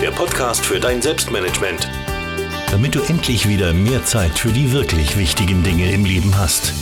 der Podcast für dein Selbstmanagement. Damit du endlich wieder mehr Zeit für die wirklich wichtigen Dinge im Leben hast.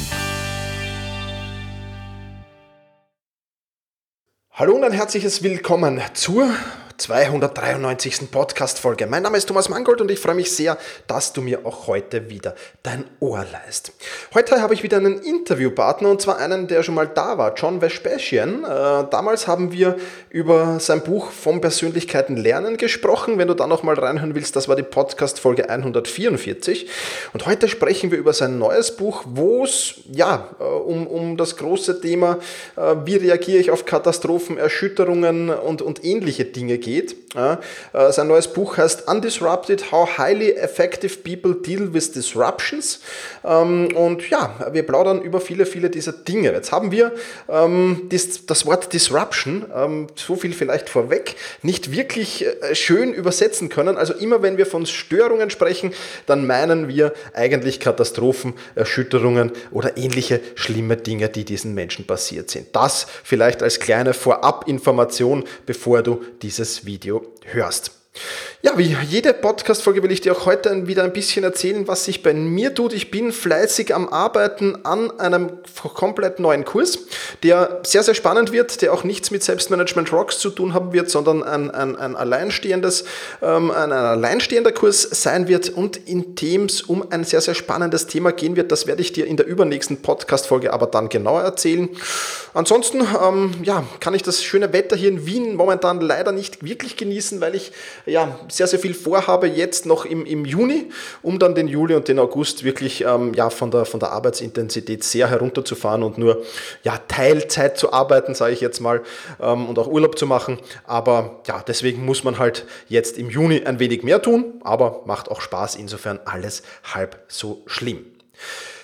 Hallo und ein herzliches Willkommen zur 293. Podcast-Folge. Mein Name ist Thomas Mangold und ich freue mich sehr, dass du mir auch heute wieder dein Ohr leist. Heute habe ich wieder einen Interviewpartner und zwar einen, der schon mal da war, John Vespasian. Äh, damals haben wir über sein Buch Vom Persönlichkeiten lernen gesprochen. Wenn du da noch mal reinhören willst, das war die Podcast-Folge 144. Und heute sprechen wir über sein neues Buch, wo es ja, äh, um, um das große Thema, äh, wie reagiere ich auf Katastrophen, Erschütterungen und, und ähnliche Dinge geht geht. Äh, sein neues Buch heißt Undisrupted, How Highly Effective People Deal with Disruptions. Ähm, und ja, wir plaudern über viele, viele dieser Dinge. Jetzt haben wir ähm, das, das, Wort Disruption, ähm, so viel vielleicht vorweg, nicht wirklich äh, schön übersetzen können. Also immer wenn wir von Störungen sprechen, dann meinen wir eigentlich Katastrophen, Erschütterungen oder ähnliche schlimme Dinge, die diesen Menschen passiert sind. Das vielleicht als kleine Vorabinformation, bevor du dieses Video hörst. Ja, wie jede Podcast-Folge will ich dir auch heute wieder ein bisschen erzählen, was sich bei mir tut. Ich bin fleißig am Arbeiten an einem komplett neuen Kurs, der sehr, sehr spannend wird, der auch nichts mit Selbstmanagement Rocks zu tun haben wird, sondern ein, ein, ein alleinstehendes, ähm, ein, ein alleinstehender Kurs sein wird und in dem es um ein sehr, sehr spannendes Thema gehen wird. Das werde ich dir in der übernächsten Podcast-Folge aber dann genauer erzählen. Ansonsten, ähm, ja, kann ich das schöne Wetter hier in Wien momentan leider nicht wirklich genießen, weil ich ja, sehr, sehr viel vorhabe jetzt noch im, im Juni, um dann den Juli und den August wirklich ähm, ja, von, der, von der Arbeitsintensität sehr herunterzufahren und nur ja, Teilzeit zu arbeiten, sage ich jetzt mal, ähm, und auch Urlaub zu machen. Aber ja, deswegen muss man halt jetzt im Juni ein wenig mehr tun, aber macht auch Spaß, insofern alles halb so schlimm.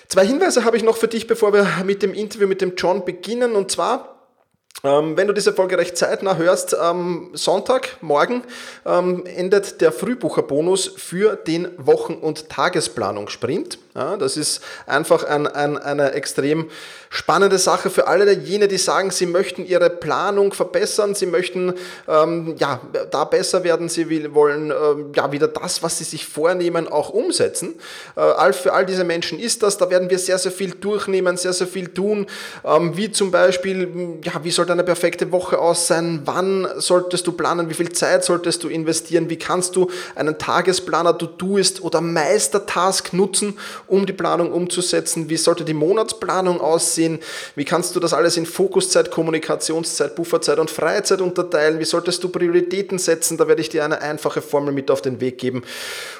Zwei Hinweise habe ich noch für dich, bevor wir mit dem Interview mit dem John beginnen. Und zwar wenn du diese Folge recht zeitnah hörst, ähm, Sonntag, morgen, ähm, endet der Frühbucherbonus für den Wochen- und Tagesplanungssprint. Ja, das ist einfach ein, ein, eine extrem spannende Sache für alle jene, die sagen, sie möchten ihre Planung verbessern, sie möchten ähm, ja, da besser werden, sie will, wollen ähm, ja, wieder das, was sie sich vornehmen, auch umsetzen. Äh, für all diese Menschen ist das, da werden wir sehr, sehr viel durchnehmen, sehr, sehr viel tun, ähm, wie zum Beispiel, ja, wie soll deine perfekte Woche aus sein? Wann solltest du planen? Wie viel Zeit solltest du investieren? Wie kannst du einen Tagesplaner, To-Doist oder Meistertask nutzen, um die Planung umzusetzen? Wie sollte die Monatsplanung aussehen? Wie kannst du das alles in Fokuszeit, Kommunikationszeit, Bufferzeit und Freizeit unterteilen? Wie solltest du Prioritäten setzen? Da werde ich dir eine einfache Formel mit auf den Weg geben.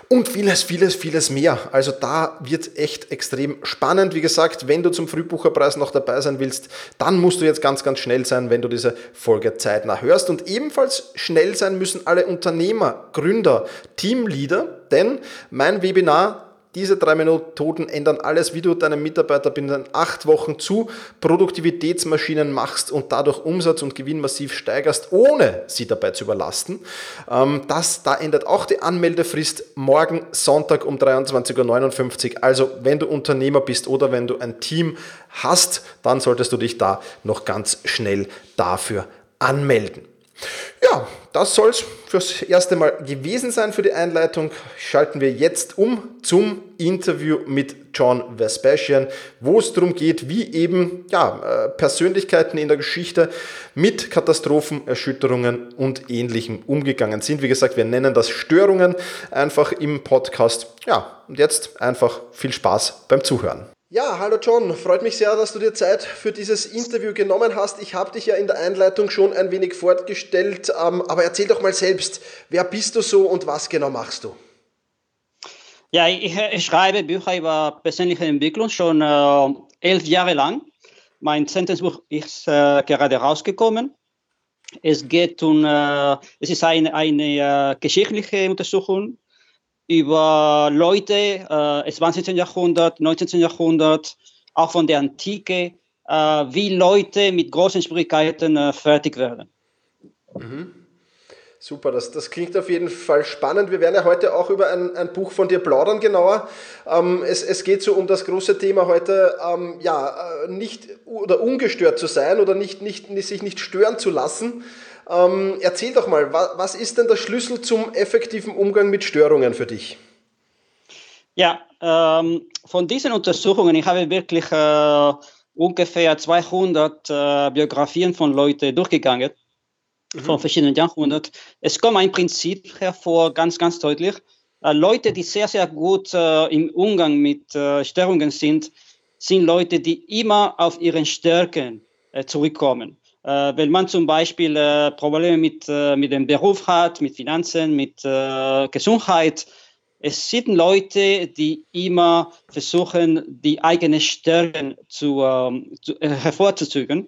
Und vieles, vieles, vieles mehr. Also da wird echt extrem spannend. Wie gesagt, wenn du zum Frühbucherpreis noch dabei sein willst, dann musst du jetzt ganz, ganz schnell sein, wenn du diese Folge zeitnah hörst. Und ebenfalls schnell sein müssen alle Unternehmer, Gründer, Teamleader, denn mein Webinar diese drei Methoden ändern alles, wie du deinen Mitarbeiter binnen acht Wochen zu Produktivitätsmaschinen machst und dadurch Umsatz und Gewinn massiv steigerst, ohne sie dabei zu überlasten. Ähm, das, da ändert auch die Anmeldefrist morgen Sonntag um 23.59 Uhr. Also wenn du Unternehmer bist oder wenn du ein Team hast, dann solltest du dich da noch ganz schnell dafür anmelden. Ja, das soll es fürs erste Mal gewesen sein für die Einleitung. Schalten wir jetzt um zum Interview mit John Vespasian, wo es darum geht, wie eben ja, äh, Persönlichkeiten in der Geschichte mit Katastrophen, Erschütterungen und Ähnlichem umgegangen sind. Wie gesagt, wir nennen das Störungen einfach im Podcast. Ja, und jetzt einfach viel Spaß beim Zuhören. Ja, hallo John, freut mich sehr, dass du dir Zeit für dieses Interview genommen hast. Ich habe dich ja in der Einleitung schon ein wenig fortgestellt, ähm, aber erzähl doch mal selbst, wer bist du so und was genau machst du? Ja, ich, ich schreibe Bücher über persönliche Entwicklung schon äh, elf Jahre lang. Mein zehntes Buch ist äh, gerade rausgekommen. Es geht um, äh, es ist eine, eine äh, geschichtliche Untersuchung über Leute äh, des 20. Jahrhundert, 19. Jahrhundert, auch von der Antike, äh, wie Leute mit großen Schwierigkeiten äh, fertig werden. Mhm. Super, das, das klingt auf jeden Fall spannend. Wir werden ja heute auch über ein, ein Buch von dir plaudern genauer. Ähm, es, es geht so um das große Thema heute, ähm, ja, äh, nicht oder ungestört zu sein oder nicht, nicht, sich nicht stören zu lassen. Ähm, erzähl doch mal, was, was ist denn der Schlüssel zum effektiven Umgang mit Störungen für dich? Ja, ähm, von diesen Untersuchungen, ich habe wirklich äh, ungefähr 200 äh, Biografien von Leuten durchgegangen, mhm. von verschiedenen Jahrhunderten. Es kommt ein Prinzip hervor, ganz, ganz deutlich. Äh, Leute, die sehr, sehr gut äh, im Umgang mit äh, Störungen sind, sind Leute, die immer auf ihren Stärken äh, zurückkommen. Äh, wenn man zum Beispiel äh, Probleme mit, äh, mit dem Beruf hat, mit Finanzen, mit Gesundheit, es sind Leute, die immer versuchen, die eigenen Stärken zu, ähm, zu hervorzuzügen.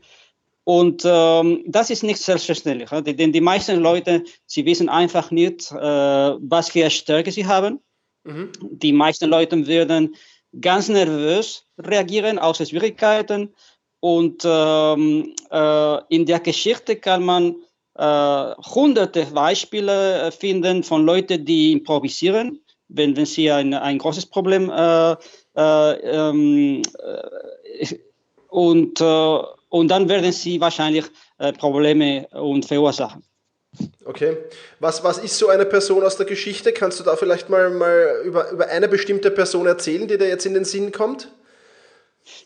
Und ähm, das ist nicht selbstverständlich, denn die meisten Leute, sie wissen einfach nicht, äh, was für Stärke sie haben. Mhm. Die meisten Leute würden ganz nervös reagieren aus Schwierigkeiten und ähm, äh, in der Geschichte kann man äh, hunderte Beispiele äh, finden von Leuten, die improvisieren, wenn, wenn sie ein, ein großes Problem äh, äh ähm, äh, und, und dann werden sie wahrscheinlich Probleme und verursachen. Okay. Was, was ist so eine Person aus der Geschichte? Kannst du da vielleicht mal, mal über, über eine bestimmte Person erzählen, die dir jetzt in den Sinn kommt?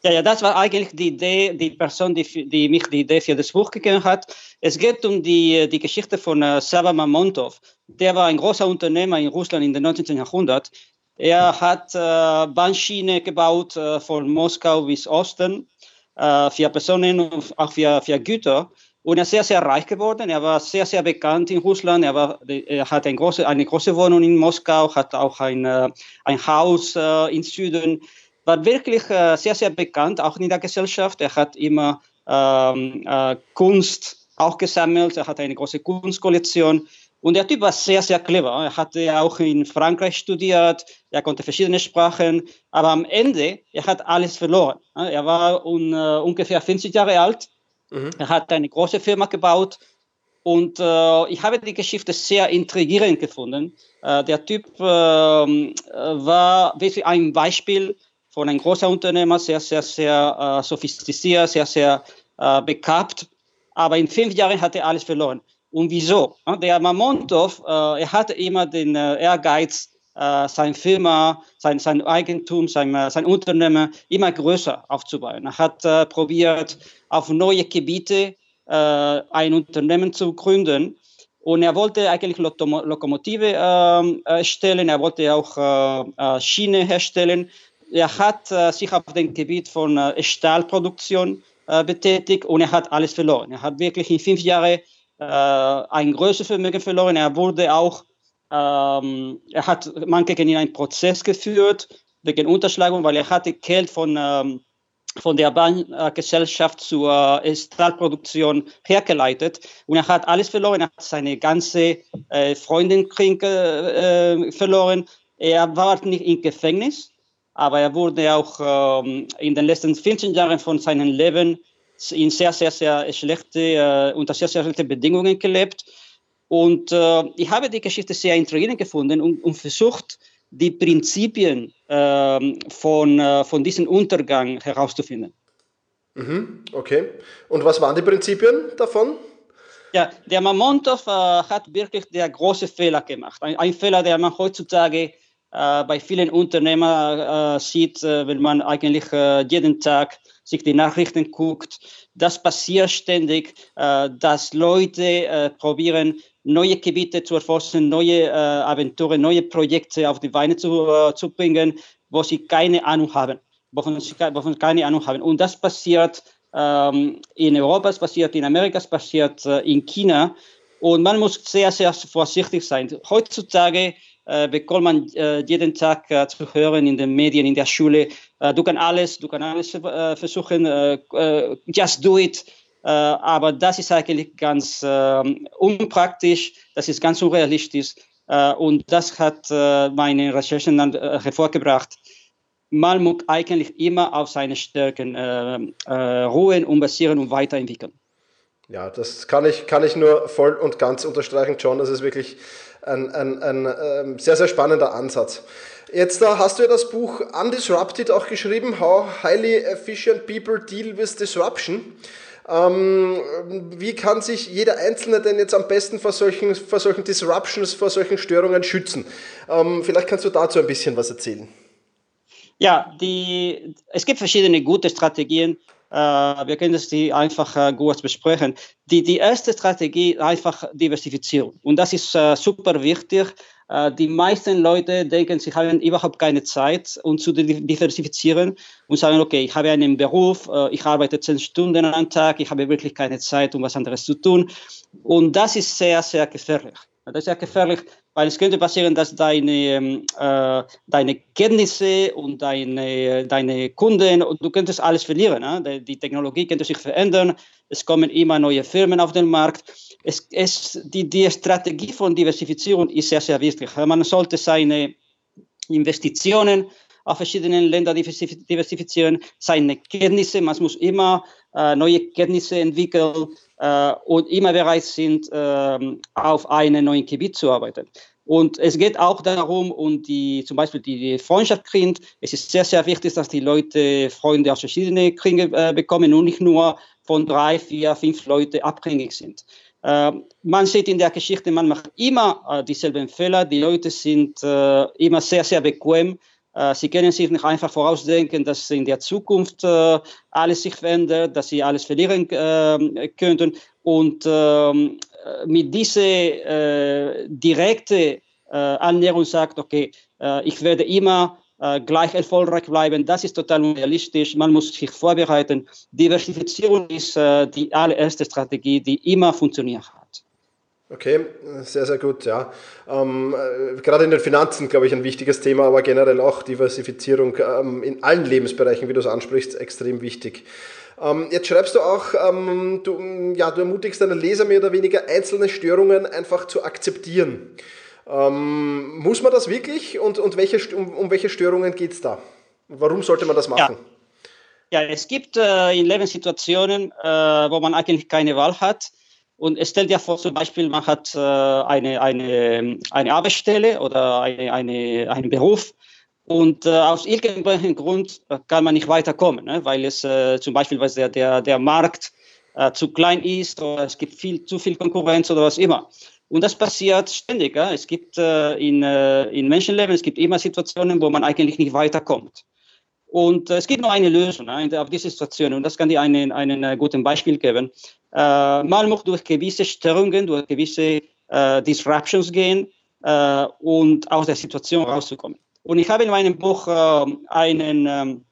Ja, ja, das war eigentlich die Idee, die Person, die, die mich die Idee für das Buch gegeben hat. Es geht um die, die Geschichte von uh, Sava Mamontov. Der war ein großer Unternehmer in Russland in den 19. Jahrhundert. Er hat äh, Bahnschiene gebaut äh, von Moskau bis Osten äh, für Personen und auch für, für Güter. Und er ist sehr, sehr reich geworden. Er war sehr, sehr bekannt in Russland. Er, war, er hat ein große, eine große Wohnung in Moskau, hat auch ein, äh, ein Haus äh, im Süden war wirklich äh, sehr, sehr bekannt, auch in der Gesellschaft. Er hat immer ähm, äh, Kunst auch gesammelt, er hatte eine große Kunstkollektion. Und der Typ war sehr, sehr clever. Er hatte auch in Frankreich studiert, er konnte verschiedene Sprachen, aber am Ende, er hat alles verloren. Er war un, uh, ungefähr 50 Jahre alt, mhm. er hat eine große Firma gebaut und uh, ich habe die Geschichte sehr intrigierend gefunden. Uh, der Typ ähm, war wirklich ein Beispiel von einem großen Unternehmer, sehr, sehr, sehr äh, sophistiziert, sehr, sehr äh, begabt. Aber in fünf Jahren hat er alles verloren. Und wieso? Der Mamontov, äh, er hatte immer den äh, Ehrgeiz, äh, seine Firma, sein, sein Eigentum, sein, äh, sein Unternehmen immer größer aufzubauen. Er hat äh, probiert, auf neue Gebiete ein Unternehmen zu gründen. Und er wollte eigentlich Lokomotive ähm, erstellen, er wollte auch Schiene herstellen. Er hat sich auf dem Gebiet von Stahlproduktion betätigt und er hat alles verloren. Er hat wirklich in fünf Jahren ein größeres Vermögen verloren. Er wurde auch ähm, er hat man gegen ihn einen Prozess geführt wegen Unterschlagung, weil er hatte Geld von, ähm, von der Bahngesellschaft zur äh, Stahlproduktion hergeleitet und er hat alles verloren. Er hat seine ganze äh, Freundin äh, verloren. Er war nicht im Gefängnis, aber er wurde auch ähm, in den letzten 15 Jahren von seinem Leben in sehr, sehr, sehr schlechte, äh, unter sehr, sehr schlechten Bedingungen gelebt. Und äh, ich habe die Geschichte sehr intrigierend gefunden und, und versucht, die Prinzipien äh, von, von diesem Untergang herauszufinden. Mhm, okay. Und was waren die Prinzipien davon? Ja, der Mamontov äh, hat wirklich der große Fehler gemacht. Ein, ein Fehler, der man heutzutage bei vielen Unternehmern äh, sieht, wenn man eigentlich jeden Tag sich die Nachrichten guckt. Das passiert ständig, dass Leute probieren, neue Gebiete zu erforschen, neue äh, Aventuren, neue Projekte auf die Beine zu, äh, zu bringen, wo sie keine Ahnung haben, wovon sie, wovon keine Ahnung haben. Und das passiert ähm, in Europa, es passiert in Amerika, es passiert äh, in China. Und man muss sehr, sehr vorsichtig sein. Heutzutage äh, bekommt man äh, jeden Tag äh, zu hören in den Medien, in der Schule, äh, du kannst alles, du kannst alles äh, versuchen, äh, just do it. Äh, aber das ist eigentlich ganz äh, unpraktisch, das ist ganz unrealistisch. Äh, und das hat äh, meine Recherchen dann äh, hervorgebracht. Man muss eigentlich immer auf seine Stärken äh, ruhen und basieren und weiterentwickeln. Ja, das kann ich, kann ich nur voll und ganz unterstreichen, John. Das ist wirklich ein, ein, ein, ähm, sehr, sehr spannender Ansatz. Jetzt da hast du ja das Buch Undisrupted auch geschrieben, How Highly Efficient People Deal with Disruption. Ähm, wie kann sich jeder Einzelne denn jetzt am besten vor solchen, vor solchen Disruptions, vor solchen Störungen schützen? Ähm, vielleicht kannst du dazu ein bisschen was erzählen. Ja, die, es gibt verschiedene gute Strategien. Äh, wir können das die einfach äh, kurz besprechen. Die, die erste Strategie einfach Diversifizierung. Und das ist äh, super wichtig. Die meisten Leute denken, sie haben überhaupt keine Zeit, um zu diversifizieren und sagen, okay, ich habe einen Beruf, ich arbeite zehn Stunden am Tag, ich habe wirklich keine Zeit, um was anderes zu tun. Und das ist sehr, sehr gefährlich. Das ist sehr gefährlich, weil es könnte passieren, dass deine, ähm, äh, deine Kenntnisse und deine, deine Kunden, und du könntest alles verlieren. Ne? Die Technologie könnte sich verändern, es kommen immer neue Firmen auf den Markt es, es, die, die Strategie von Diversifizierung ist sehr, sehr wichtig. Man sollte seine Investitionen auf verschiedenen Ländern diversifizieren, seine Kenntnisse, man muss immer äh, neue Kenntnisse entwickeln und immer bereit sind, äh, auf einem neuen Gebiet zu arbeiten. Und es geht auch darum, um die, zum Beispiel die Freundschaft kriegt. Es ist sehr, sehr wichtig, dass die Leute Freunde aus verschiedenen Kriegen äh, bekommen und nicht nur von drei, vier, fünf Leuten abhängig sind. Äh, man sieht in der Geschichte, man macht immer äh, dieselben Fehler. Die Leute sind äh, immer sehr, sehr bequem. Äh, sie können sich nicht einfach vorausdenken, dass in der Zukunft äh, alles sich verändert, dass sie alles verlieren äh, könnten. Und ähm, mit dieser direkten Annäherung sagt, okay, ich werde immer äh, gleich erfolgreich bleiben. Das ist total unrealistisch. Man muss sich vorbereiten. Diversifizierung ist äh, die allererste Strategie, die immer funktioniert hat. Okay, sehr, sehr gut, ja. Ähm, äh, gerade in den Finanzen, glaube ich, ein wichtiges Thema, aber generell auch Diversifizierung ähm, in allen Lebensbereichen, wie du es ansprichst, extrem wichtig. Ähm, jetzt schreibst du auch, ähm, du, ja, du ermutigst deine Leser mehr oder weniger einzelne Störungen einfach zu akzeptieren. Ähm, muss man das wirklich und, und welche, um, um welche Störungen geht es da? Warum sollte man das machen? Ja, ja es gibt äh, in Lebenssituationen, äh, wo man eigentlich keine Wahl hat. Und es stellt ja vor, zum Beispiel, man hat äh, eine, eine, eine Arbeitsstelle oder eine, eine, einen Beruf und äh, aus irgendwelchen Grund kann man nicht weiterkommen, ne? weil es äh, zum Beispiel weil der, der, der Markt äh, zu klein ist oder es gibt viel, zu viel Konkurrenz oder was immer. Und das passiert ständig. Ja? Es gibt äh, in, äh, in Menschenleben, es gibt immer Situationen, wo man eigentlich nicht weiterkommt. Und äh, es gibt nur eine Lösung ne, auf diese Situation und das kann dir einen, einen äh, guten Beispiel geben. Äh, man muss durch gewisse Störungen, durch gewisse äh, Disruptions gehen, äh, und aus der Situation rauszukommen. Und ich habe in meinem Buch einen, ähm,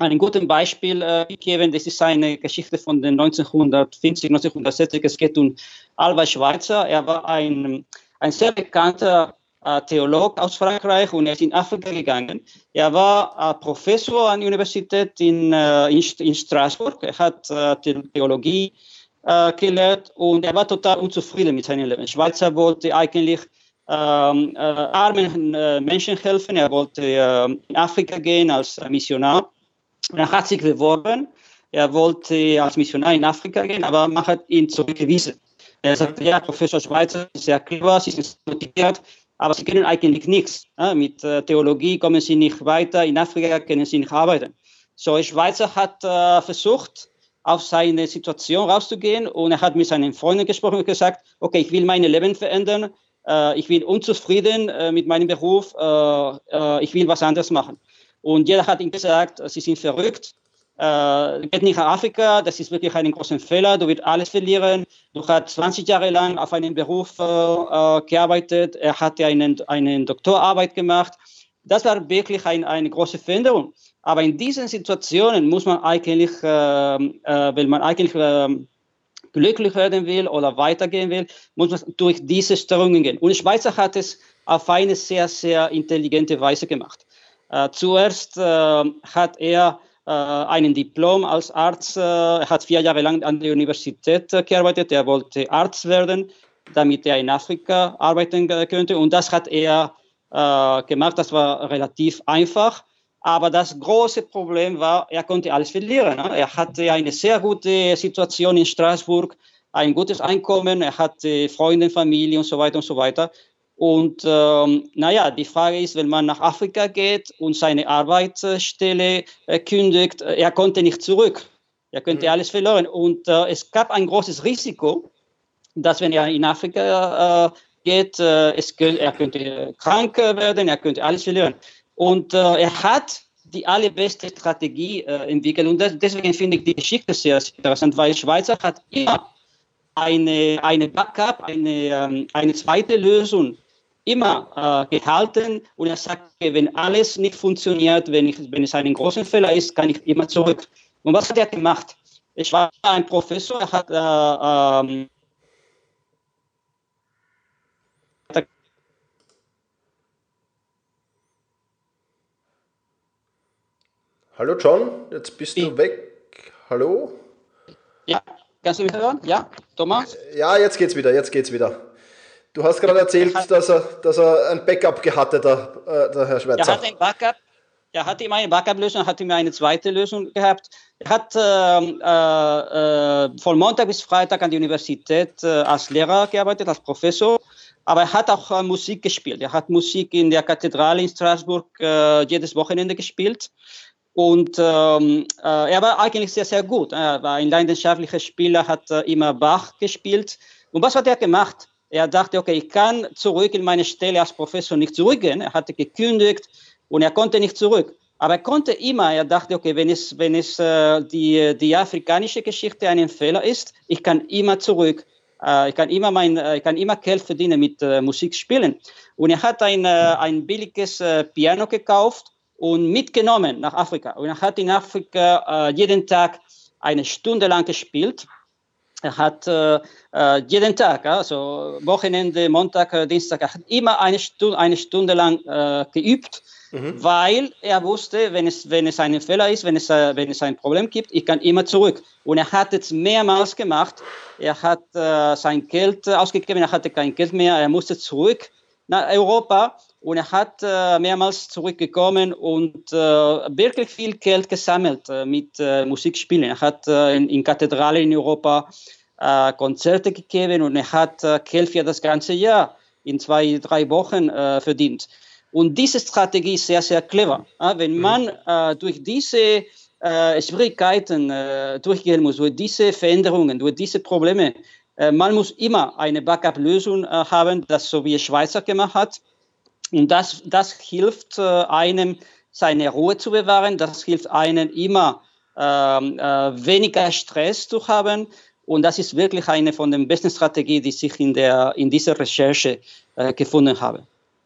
einen guten Beispiel äh, gegeben. Das ist eine Geschichte von den 1950, 1960. Es geht um Alba Schweitzer. Er war ein, ein sehr bekannter äh, Theolog aus Frankreich und er ist in Afrika gegangen. Er war äh, Professor an der Universität in, in, in, Straßburg. Er hat Theologie äh, gelehrt und er war total unzufrieden mit seinem Leben. Schweizer wollte eigentlich ähm, äh, armen äh, Menschen helfen. Er wollte äh, in Afrika gehen als Missionar. Er hat sich beworben. Er wollte als Missionar in Afrika gehen, aber man hat ihn zurückgewiesen. Er sagte, ja, Professor Schweizer ist sehr clever, Sie sind motiviert, aber Sie können eigentlich nichts. Ja, mit äh, Theologie kommen Sie nicht weiter, in Afrika können Sie nicht arbeiten. So, Schweizer hat äh, versucht, auf seine Situation rauszugehen und er hat mit seinen Freunden gesprochen und gesagt, okay, ich will mein Leben verändern, äh, ich bin unzufrieden äh, mit meinem Beruf, äh, ich will was anderes machen. Und jeder hat ihm gesagt, sie sind verrückt, äh, geht nicht nach Afrika, das ist wirklich ein großer Fehler, du wirst alles verlieren. Du hast 20 Jahre lang auf einem Beruf äh, gearbeitet, er hatte einen, eine Doktorarbeit gemacht. Das war wirklich ein, eine große Veränderung. Aber in diesen Situationen muss man eigentlich, äh, äh, will man eigentlich äh, glücklich werden will oder weitergehen will, muss man durch diese Störungen gehen. Und Schweizer hat es auf eine sehr, sehr intelligente Weise gemacht. Äh, zuerst äh, hat er äh, einen Diplom als Arzt, hat vier Jahre lang an der Universität gearbeitet, er wollte Arzt werden, damit er in Afrika arbeiten könnte. Und das hat er gemacht, das war relativ einfach. Aber das große Problem war, er konnte alles verlieren. Ne? Er hatte eine sehr gute Situation in Straßburg, ein gutes Einkommen, er hatte Freunde, Familie und so weiter und so weiter. Und ähm, naja, die Frage ist, wenn man nach Afrika geht und seine Arbeitsstelle äh, kündigt, äh, er konnte nicht zurück. Er könnte mhm. alles verloren. Und äh, es gab ein großes Risiko, dass wenn er in Afrika äh, geht, äh, es, er könnte krank werden, er könnte alles verlieren. Und äh, er hat die allerbeste Strategie äh, entwickelt. Und das, deswegen finde ich die Geschichte sehr, sehr interessant, weil Schweizer hat immer eine, eine Backup, eine, ähm, eine zweite Lösung immer äh, gehalten. Und er sagt, wenn alles nicht funktioniert, wenn, ich, wenn es ein großer Fehler ist, kann ich immer zurück. Und was hat er gemacht? Ich war ein Professor, er hat äh, ähm, Hallo John, jetzt bist du weg. Hallo? Ja, kannst du mich hören? Ja, Thomas? Ja, jetzt geht's wieder, jetzt geht's wieder. Du hast gerade erzählt, dass er, dass er ein Backup gehabt hat, der, äh, der Herr Schweizer. Er hat ein Backup, er hatte immer eine Backup-Lösung, hatte immer eine zweite Lösung gehabt. Er hat ähm, äh, äh, von Montag bis Freitag an der Universität äh, als Lehrer gearbeitet, als Professor. Aber er hat auch äh, Musik gespielt. Er hat Musik in der Kathedrale in Straßburg äh, jedes Wochenende gespielt. Und ähm, äh, er war eigentlich sehr, sehr gut. Er war ein leidenschaftlicher Spieler, hat äh, immer Bach gespielt. Und was hat er gemacht? Er dachte, okay, ich kann zurück in meine Stelle als Professor nicht zurückgehen. Er hatte gekündigt und er konnte nicht zurück. Aber er konnte immer, er dachte, okay, wenn es, wenn es äh, die, die afrikanische Geschichte ein Fehler ist, ich kann immer zurück. Äh, ich, kann immer mein, äh, ich kann immer Geld verdienen mit äh, Musik spielen. Und er hat ein, äh, ein billiges Piano gekauft und mitgenommen nach Afrika. Und er hat in Afrika äh, jeden Tag eine Stunde lang gespielt. Er hat äh, äh jeden Tag, also Wochenende, Montag, äh, Dienstag, er hat immer eine Stunde, eine Stunde lang äh, geübt, mhm. weil er wusste, wenn es, wenn es ein Fehler ist, wenn es, äh, wenn es ein Problem gibt, ich kann immer zurück. Und er hat es mehrmals gemacht. Er hat sein Geld ausgegeben, er hatte kein Geld mehr, er musste zurück nach Europa und er hat äh, mehrmals zurückgekommen und äh, wirklich viel Geld gesammelt äh, mit äh, Musikspielen. Er hat äh, in, in Kathedralen in Europa äh, Konzerte gegeben und er hat Geld für das ganze Jahr in zwei, drei Wochen verdient. Und diese Strategie ist sehr, sehr clever. wenn mhm. man durch diese Schwierigkeiten durchgehen muss, durch diese Veränderungen, durch diese Probleme, man muss immer eine Backup-Lösung haben, das so wie Schweizer gemacht hat und das, das hilft äh, einem, seine Ruhe zu bewahren. Das hilft einem immer ähm, äh, weniger Stress zu haben. Und das ist wirklich eine von den besten Strategien, die ich in, der, in dieser Recherche äh, gefunden habe.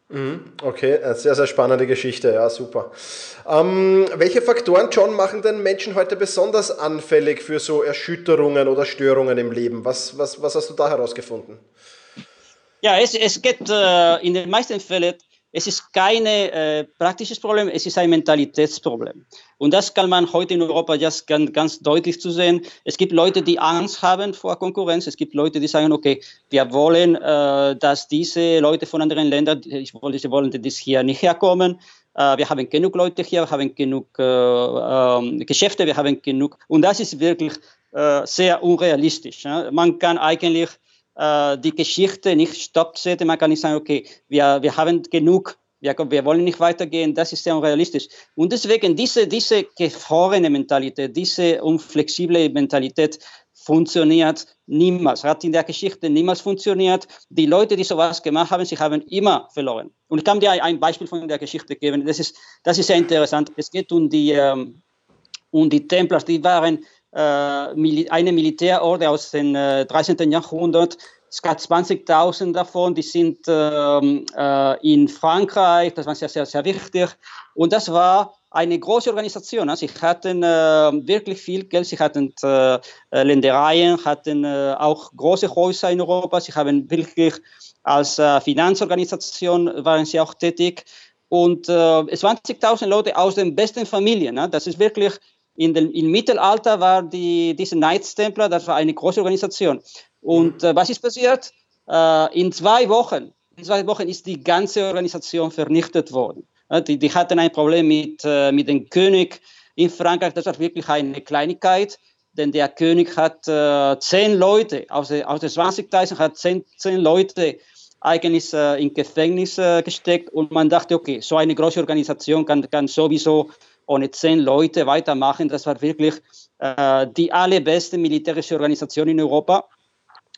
Mhm. Okay, sehr, sehr spannende Geschichte, ja, super. Ähm, welche Faktoren, John, machen den Menschen heute besonders anfällig für so Erschütterungen oder Störungen im Leben? Was, was, was hast du da herausgefunden? Ja, es, es geht äh, in den meisten Fällen es ist kein äh, praktisches Problem, es ist ein Mentalitätsproblem. Und das kann man heute in Europa just ganz, ganz deutlich zu sehen. Es gibt Leute, die Angst haben vor Konkurrenz. Es gibt Leute, die sagen, okay, wir wollen, äh, dass diese Leute von anderen Ländern, ich wollte, sie wollen, dass hier nicht herkommen. Äh, wir haben genug Leute hier, wir haben genug äh, ähm, Geschäfte, wir haben genug. Und das ist wirklich äh, sehr unrealistisch. Ja? Man kann eigentlich äh, die Geschichte nicht stoppen. Man kann nicht sagen, okay, wir, wir haben genug, wir, wir wollen nicht weitergehen, das ist sehr unrealistisch. Und deswegen diese, diese gefrorene Mentalität, diese unflexible Mentalität funktioniert niemals, hat in der Geschichte niemals funktioniert. Die Leute, die sowas gemacht haben, sie haben immer verloren. Und ich kann dir ein Beispiel von der Geschichte geben, das ist, das ist sehr interessant. Es geht um die, ähm, um die Templars, die waren eine Militärorde aus dem 13. Äh, Jahrhundert. Es gab 20.000 davon, die sind ähm, äh, in Frankreich, das war sehr, sehr, sehr wichtig. Und das war eine große Organisation. Sie hatten äh, wirklich viel Geld, sie hatten äh, Ländereien, hatten äh, auch große Häuser in Europa, sie haben wirklich als äh, Finanzorganisation waren sie auch tätig. Und 20.000 Leute aus den besten Familien, ne? das ist wirklich in den, Im Mittelalter war die, diese Knights Templar, das war eine große Organisation. Und äh, was ist passiert? Äh, in zwei Wochen, in zwei Wochen ist die ganze Organisation vernichtet worden. Äh, die, die hatten ein Problem mit, äh, mit dem König in Frankreich. Das war wirklich eine Kleinigkeit, denn der König hat äh, zehn Leute, aus, aus den 20.000 hat zehn, zehn Leute eigentlich äh, in Gefängnis gesteckt und man dachte, okay, so eine große Organisation kann, kann sowieso ohne zehn Leute weitermachen. Das war wirklich äh, die allerbeste militärische Organisation in Europa.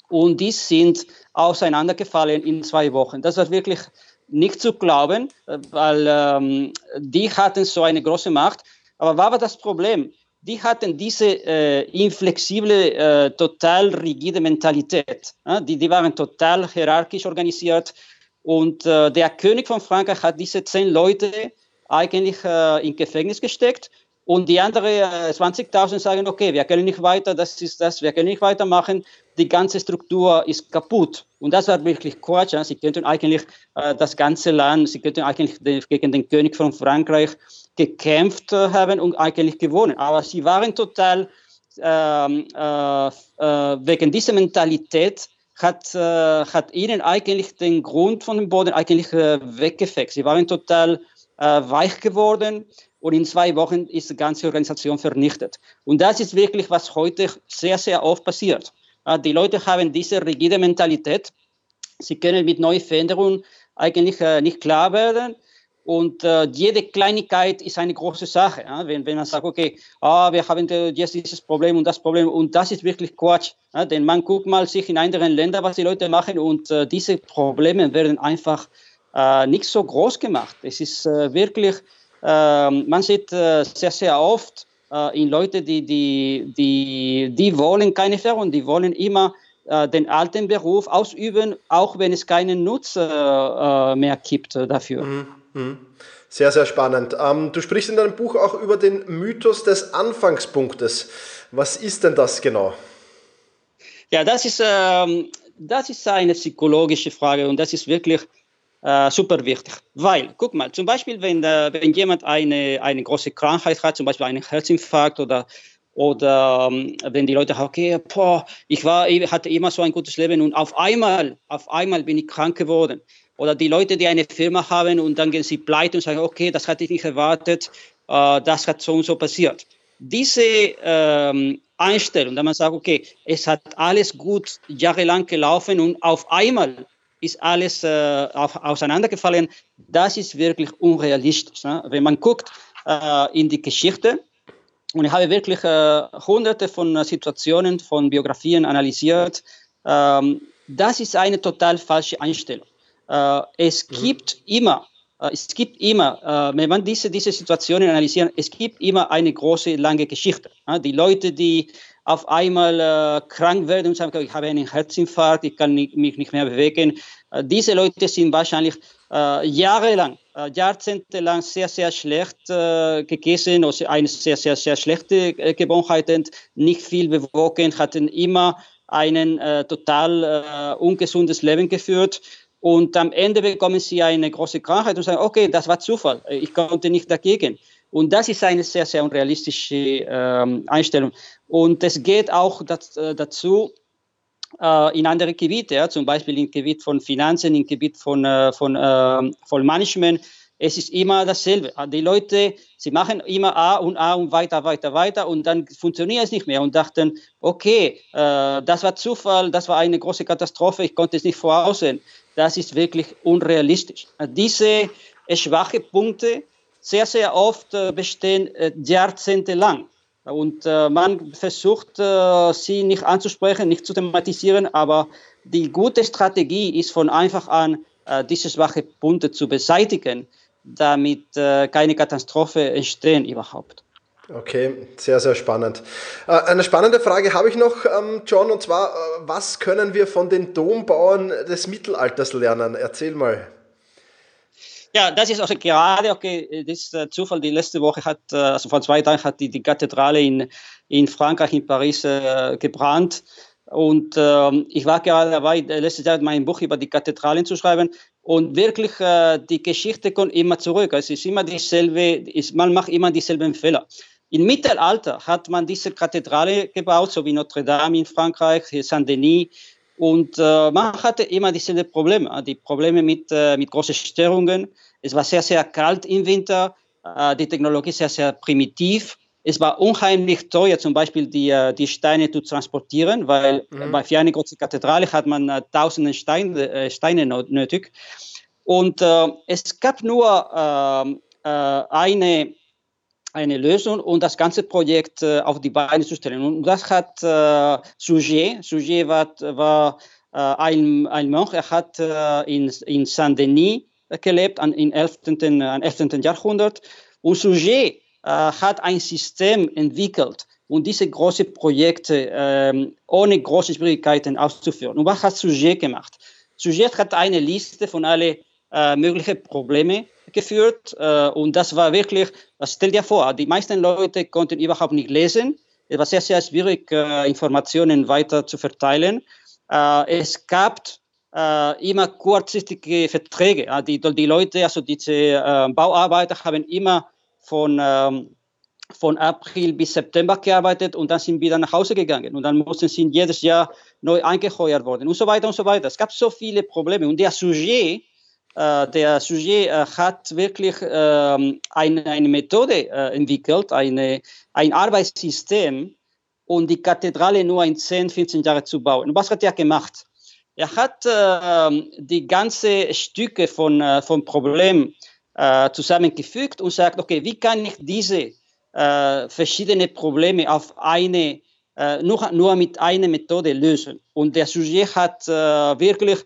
Und die sind auseinandergefallen in zwei Wochen. Das war wirklich nicht zu glauben, weil ähm, die hatten so eine große Macht. Aber was war das Problem? Die hatten diese äh, inflexible, äh, total rigide Mentalität. Ja? Die, die waren total hierarchisch organisiert. Und äh, der König von Frankreich hat diese zehn Leute eigentlich äh, in Gefängnis gesteckt und die anderen äh, 20.000 sagen, okay, wir können nicht weiter, das ist das, wir können nicht weitermachen, die ganze Struktur ist kaputt. Und das war wirklich Quatsch. Ja? Sie könnten eigentlich äh, das ganze Land, sie könnten eigentlich den, gegen den König von Frankreich gekämpft äh, haben und eigentlich gewonnen. Aber sie waren total, ähm, äh, äh, wegen dieser Mentalität hat, hat ihnen eigentlich den Grund von dem Boden eigentlich weggefegt. Sie waren total äh, weich geworden und in zwei Wochen ist die ganze Organisation vernichtet. Und das ist wirklich, was heute sehr, sehr oft passiert. Äh, die Leute haben diese rigide Mentalität. Sie können mit neuen Veränderungen eigentlich äh, nicht klar werden. Und äh, jede Kleinigkeit ist eine große Sache. Ja? Wenn, wenn man sagt, okay, ah, wir haben jetzt dieses Problem und das Problem, und das ist wirklich Quatsch. Ja? Denn man guckt mal sich in anderen Ländern, was die Leute machen, und äh, diese Probleme werden einfach äh, nicht so groß gemacht. Es ist äh, wirklich, äh, man sieht äh, sehr, sehr oft äh, in Leute, die, die, die, die wollen keine Veränderung, die wollen immer äh, den alten Beruf ausüben, auch wenn es keinen Nutzen mehr gibt dafür. Mhm. mhm. Sehr, sehr spannend. Ähm, du sprichst in deinem Buch auch über den Mythos des Anfangspunktes. Was ist denn das genau? Ja, das ist, ähm, das ist eine psychologische Frage und das ist wirklich äh, super wichtig. Weil, guck mal, zum Beispiel, wenn, äh, wenn jemand eine, eine große Krankheit hat, zum Beispiel einen Herzinfarkt oder, oder ähm, wenn die Leute sagen, okay, boah, ich, war, hatte immer so ein gutes Leben und auf einmal, auf einmal bin ich krank geworden. Oder die Leute, die eine Firma haben und dann gehen sie pleite und sagen, okay, das hatte ich nicht erwartet, äh, das hat so und so passiert. Diese ähm, Einstellung, da man sagt, okay, es hat alles gut jahrelang gelaufen und auf einmal ist alles äh, auf, auseinandergefallen. Das ist wirklich unrealistisch. Ne? Wenn man guckt äh, in die Geschichte, und ich habe wirklich äh, hunderte von Situationen, von Biografien analysiert, ähm, das ist eine total falsche Einstellung. Äh, es mhm. gibt immer, äh, es gibt immer, äh, wenn man diese, diese Situationen analysiert, es gibt immer eine große, lange Geschichte. Die Leute, die auf einmal äh, krank werden und sagen, ich habe einen Herzinfarkt, ich kann nicht, mich nicht mehr bewegen. Äh, diese Leute sind wahrscheinlich äh, jahrelang, äh, jahrzehntelang sehr, sehr schlecht äh, gegessen, also eine sehr, sehr, sehr schlechte äh, Gewohnheiten, nicht viel bewogen, hatten immer ein äh, total ungesundes Leben geführt. Und am Ende bekommen sie eine große Krankheit und sagen, okay, das war Zufall, ich konnte nicht dagegen. Und das ist eine sehr, sehr unrealistische ähm, Einstellung. Und es geht auch das, äh, dazu, äh, in andere Gebiete, ja, zum Beispiel im Gebiet von Finanzen, im Gebiet von, äh, von, äh, von Management. Es ist immer dasselbe. Die Leute, sie machen immer A und A und weiter, weiter, weiter und dann funktioniert es nicht mehr und dachten, okay, äh, das war Zufall, das war eine große Katastrophe, ich konnte es nicht voraussehen. Das ist wirklich unrealistisch. Diese schwache Punkte sehr, sehr oft äh, bestehen äh, jahrzehntelang. Und äh, man versucht, sie nicht anzusprechen, nicht zu thematisieren, aber die gute Strategie ist von einfach an, diese schwache Punkte zu beseitigen, damit keine Katastrophe entstehen überhaupt. Okay, sehr, sehr spannend. Eine spannende Frage habe ich noch, ähm, John, und zwar, was können wir von den Dombauern des Mittelalters lernen? Erzähl mal. Ja, das ist also gerade, okay, das ist äh, Zufall, die letzte Woche hat, äh, also vor zwei Tagen hat die, die Kathedrale in, in Frankreich, in Paris äh, gebrannt. Und ähm, ich war gerade dabei, äh, letztes Jahr mein Buch über die Kathedralen zu schreiben. Und wirklich, äh, die Geschichte kommt immer zurück. Es ist immer dieselbe, ist, man macht immer dieselben Fehler. Im Mittelalter hat man diese Kathedrale gebaut, so wie Notre Dame in Frankreich, Saint-Denis, und äh, man hatte immer diese Probleme, die Probleme mit, äh, mit großen Störungen. Es war sehr, sehr kalt im Winter, äh, die Technologie sehr, sehr primitiv. Es war unheimlich teuer, zum Beispiel die, äh, die Steine zu transportieren, weil mhm. bei für eine große Kathedrale hat man äh, tausende Steine, äh, Steine nötig. Und es gab nur ähm, äh, eine eine Lösung und das ganze Projekt äh, auf die Beine zu stellen. Und das hat äh, Sujet, Sujet war, war äh, ein, ein Mönch, er hat äh, in, in Saint-Denis gelebt, an, im 11. 11. Jahrhundert. Und Sujet hat ein System entwickelt, um diese großen Projekte ähm, ohne große Schwierigkeiten auszuführen. Und was hat Sujet gemacht? Sujet hat eine Liste von allen äh, möglichen Problemen geführt äh, und das war wirklich, stell dir vor, die meisten Leute konnten überhaupt nicht lesen. Es war sehr, sehr schwierig, äh, Informationen weiter zu verteilen. Äh, es gab äh, immer kurzfristige Verträge. Die, die Leute, also diese äh, Bauarbeiter haben immer von, ähm, von April bis September gearbeitet und dann sind wieder nach Hause gegangen und dann mussten sie jedes Jahr neu eingeheuert worden und so weiter und so weiter. Es gab so viele Probleme und der Sujet äh, der Sujet äh, hat wirklich ähm, eine, eine Methode äh, entwickelt, eine, ein Arbeitssystem, um die Kathedrale nur in 10, 15 Jahren zu bauen. Was hat er gemacht? Er hat äh, die ganzen Stücke von, äh, vom Problem äh, zusammengefügt und sagt, okay, wie kann ich diese äh, verschiedenen Probleme auf eine, äh, nur, nur mit einer Methode lösen? Und der Sujet hat äh, wirklich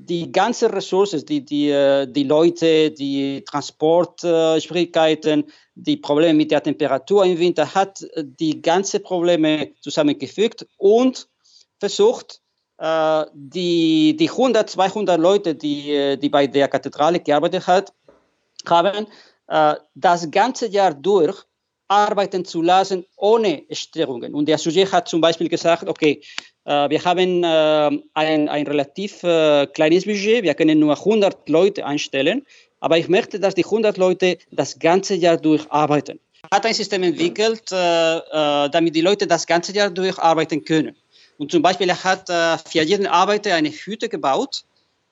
die ganzen Ressourcen, die, die, äh, die Leute, die Transportschwierigkeiten, die Probleme mit der Temperatur im Winter, hat äh, die ganzen Probleme zusammengefügt und versucht, äh, die, die 100, 200 Leute, die, die bei der Kathedrale gearbeitet hat, haben, das ganze Jahr durch arbeiten zu lassen ohne Störungen. Und der Sujet hat zum Beispiel gesagt, okay, äh, wir haben äh, ein, ein relativ äh, kleines Budget, wir können nur 100 Leute einstellen, aber ich möchte, dass die 100 Leute das ganze Jahr durcharbeiten. Er hat ein System entwickelt, damit die Leute das ganze Jahr durcharbeiten können. Und zum Beispiel, er hat für jeden Arbeiter eine Hütte gebaut,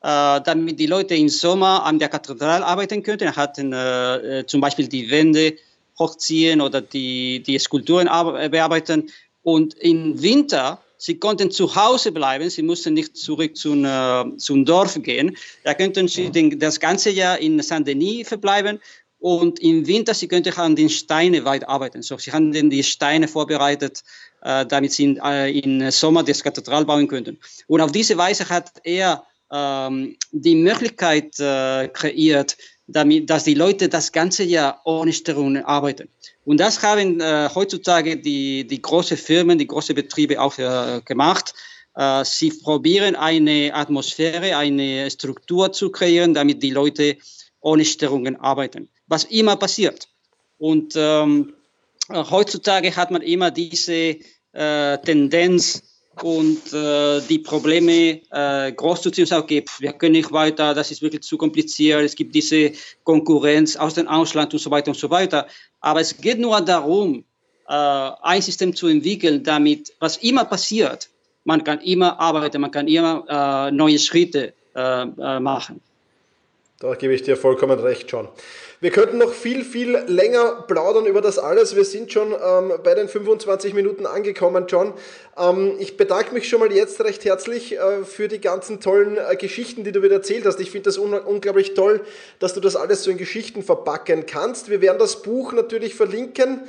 damit die Leute im Sommer an der Kathedrale arbeiten könnten. Er hat zum Beispiel die Wände hochziehen oder die, die Skulpturen bearbeiten. Und im Winter Sie konnten zu Hause bleiben, sie mussten nicht zurück zum, äh, zum Dorf gehen. Da könnten sie den, das ganze Jahr in Saint-Denis verbleiben und im Winter sie könnten an den Steinen weiterarbeiten. So, sie haben die Steine vorbereitet, äh, damit sie in, äh, im Sommer das Kathedral bauen könnten. Und auf diese Weise hat er ähm, die Möglichkeit äh, kreiert, damit, dass die Leute das ganze Jahr ohne Störungen arbeiten. Und das haben äh, heutzutage die, die großen Firmen, die großen Betriebe auch äh, gemacht. Äh, sie probieren eine Atmosphäre, eine Struktur zu kreieren, damit die Leute ohne Störungen arbeiten. Was immer passiert. Und ähm, heutzutage hat man immer diese äh, Tendenz, und äh, die Probleme äh, groß zu ziehen sagen, okay, wir können nicht weiter, das ist wirklich zu kompliziert, es gibt diese Konkurrenz aus dem Ausland und so weiter und so weiter. Aber es geht nur darum, äh, ein System zu entwickeln, damit, was immer passiert, man kann immer arbeiten, man kann immer äh, neue Schritte äh, äh, machen. Da gebe ich dir vollkommen recht, John. Wir könnten noch viel, viel länger plaudern über das alles. Wir sind schon ähm, bei den 25 Minuten angekommen, John. Ähm, ich bedanke mich schon mal jetzt recht herzlich äh, für die ganzen tollen äh, Geschichten, die du wieder erzählt hast. Ich finde das un unglaublich toll, dass du das alles so in Geschichten verpacken kannst. Wir werden das Buch natürlich verlinken.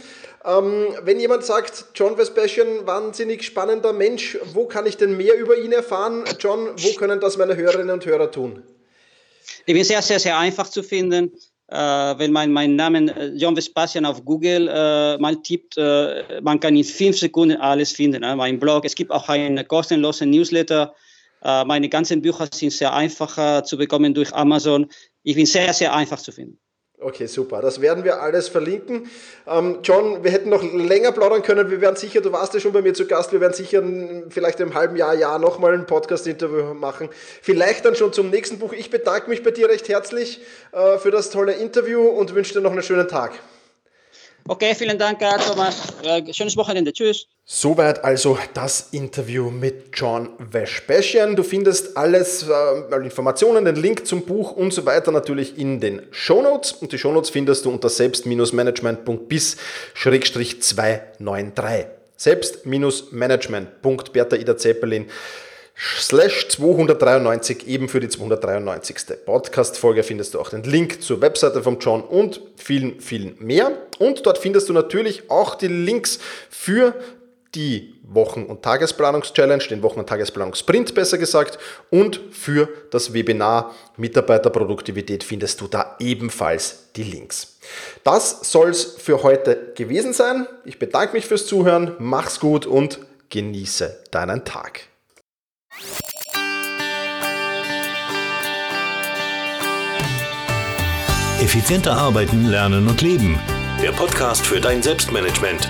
Ähm, wenn jemand sagt, John Vespasian, wahnsinnig spannender Mensch, wo kann ich denn mehr über ihn erfahren? John, wo können das meine Hörerinnen und Hörer tun? Ich bin sehr, sehr, sehr einfach zu finden. Äh, wenn man meinen Namen äh, John Vespasian auf Google äh, mal tippt, äh, man kann in fünf Sekunden alles finden. Äh, mein Blog, es gibt auch einen kostenlosen Newsletter. Äh, meine ganzen Bücher sind sehr einfach zu bekommen durch Amazon. Ich bin sehr, sehr einfach zu finden. Okay, super. Das werden wir alles verlinken. Ähm, John, wir hätten noch länger plaudern können. Wir werden sicher, du warst ja schon bei mir zu Gast, wir werden sicher vielleicht im halben Jahr, Jahr nochmal ein Podcast-Interview machen. Vielleicht dann schon zum nächsten Buch. Ich bedanke mich bei dir recht herzlich äh, für das tolle Interview und wünsche dir noch einen schönen Tag. Okay, vielen Dank, Thomas. Äh, schönes Wochenende. Tschüss. Soweit also das Interview mit John Vespasian. Du findest alles, äh, Informationen, den Link zum Buch und so weiter natürlich in den Shownotes. Und die Shownotes findest du unter selbst-management.bis-293. Selbst-management.bertha Ida Zeppelin slash 293 eben für die 293. Podcast-Folge findest du auch den Link zur Webseite von John und vielen, vielen mehr. Und dort findest du natürlich auch die Links für die Wochen- und Tagesplanungs-Challenge, den Wochen- und Tagesplanungssprint besser gesagt, und für das Webinar Mitarbeiterproduktivität findest du da ebenfalls die Links. Das soll es für heute gewesen sein. Ich bedanke mich fürs Zuhören, mach's gut und genieße deinen Tag. Effizienter arbeiten, lernen und leben. Der Podcast für dein Selbstmanagement.